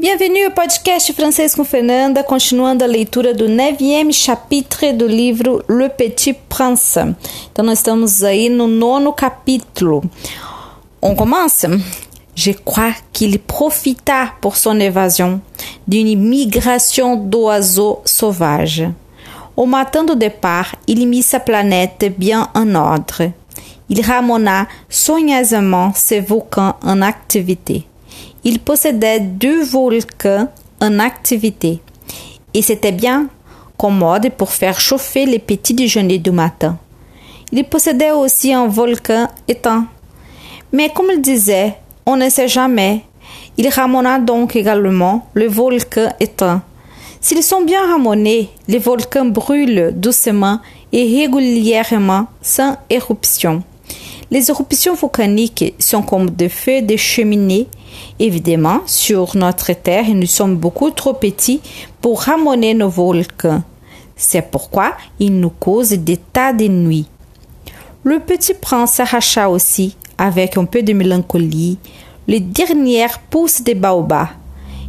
Bienvenue ao podcast Francês com Fernanda, continuando a leitura do 9e chapitre do livro Le Petit Prince. Então, nós estamos aí no nono capítulo. On commence? Je crois qu'il profita pour son évasion d'une migration d'oiseaux sauvages. Au matin de départ, il mit sa planète bien en ordre. Il ramena soigneusement ses volcans en activité. Il possédait deux volcans en activité et c'était bien commode pour faire chauffer les petits déjeuners du matin. Il possédait aussi un volcan éteint. Mais comme il disait, on ne sait jamais. Il ramena donc également le volcan éteint. S'ils sont bien ramenés, les volcans brûlent doucement et régulièrement sans éruption. Les éruptions volcaniques sont comme des feux de cheminée. Évidemment, sur notre Terre, nous sommes beaucoup trop petits pour ramener nos volcans. C'est pourquoi ils nous causent des tas de nuits. Le petit prince s'arracha aussi, avec un peu de mélancolie, les dernières pousses de baobab.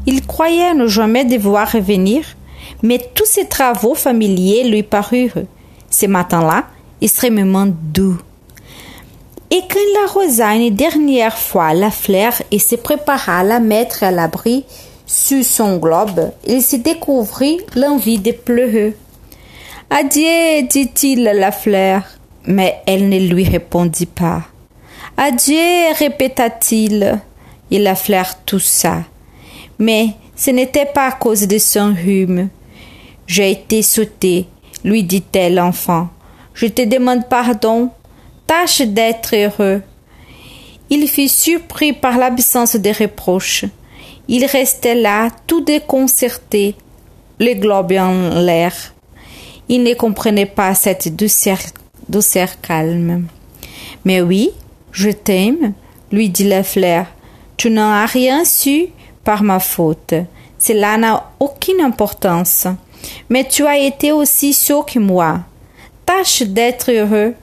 Il croyait ne jamais devoir revenir, mais tous ses travaux familiers lui parurent, ce matin-là, extrêmement doux. Et quand il arrosa une dernière fois la fleur et se prépara à la mettre à l'abri sur son globe, il se découvrit l'envie de pleurer. Adieu, dit-il à la fleur, mais elle ne lui répondit pas. Adieu, répéta-t-il, et la fleur toussa. Mais ce n'était pas à cause de son rhume. J'ai été sautée, lui dit-elle enfin. Je te demande pardon tâche d'être heureux. Il fut surpris par l'absence de reproches. Il restait là, tout déconcerté, le globe en l'air. Il ne comprenait pas cette douceur, douceur calme. Mais oui, je t'aime, lui dit la fleur. Tu n'as rien su par ma faute. Cela n'a aucune importance. Mais tu as été aussi sot que moi. Tâche d'être heureux.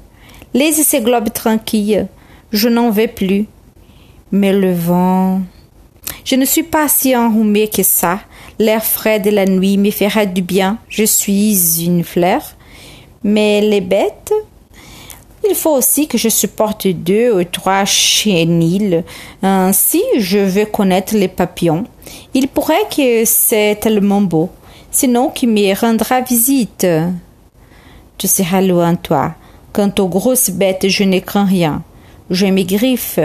Laisse ces globes tranquilles. Je n'en veux plus. Mais le vent. Je ne suis pas si enrhumée que ça. L'air frais de la nuit me fera du bien. Je suis une fleur. Mais les bêtes, il faut aussi que je supporte deux ou trois chenilles. Ainsi, je veux connaître les papillons. Il pourrait que c'est tellement beau. Sinon, qui me rendra visite. Tu seras loin, toi. Quant aux grosses bêtes, je ne crains rien. J'ai mes griffes.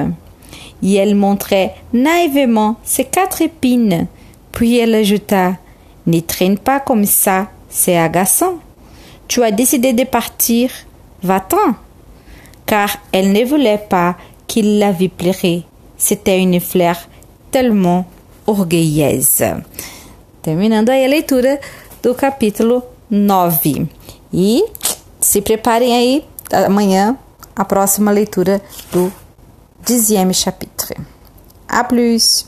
Et elle montrait naïvement ses quatre épines. Puis elle ajouta Ne traîne pas comme ça, c'est agaçant. Tu as décidé de partir. Va-t'en. Car elle ne voulait pas qu'il la vît pleurer. C'était une fleur tellement orgueilleuse. Terminando aí a leitura do capítulo 9. E se preparem aí amanhã a próxima leitura do dixième chapitre. A plus!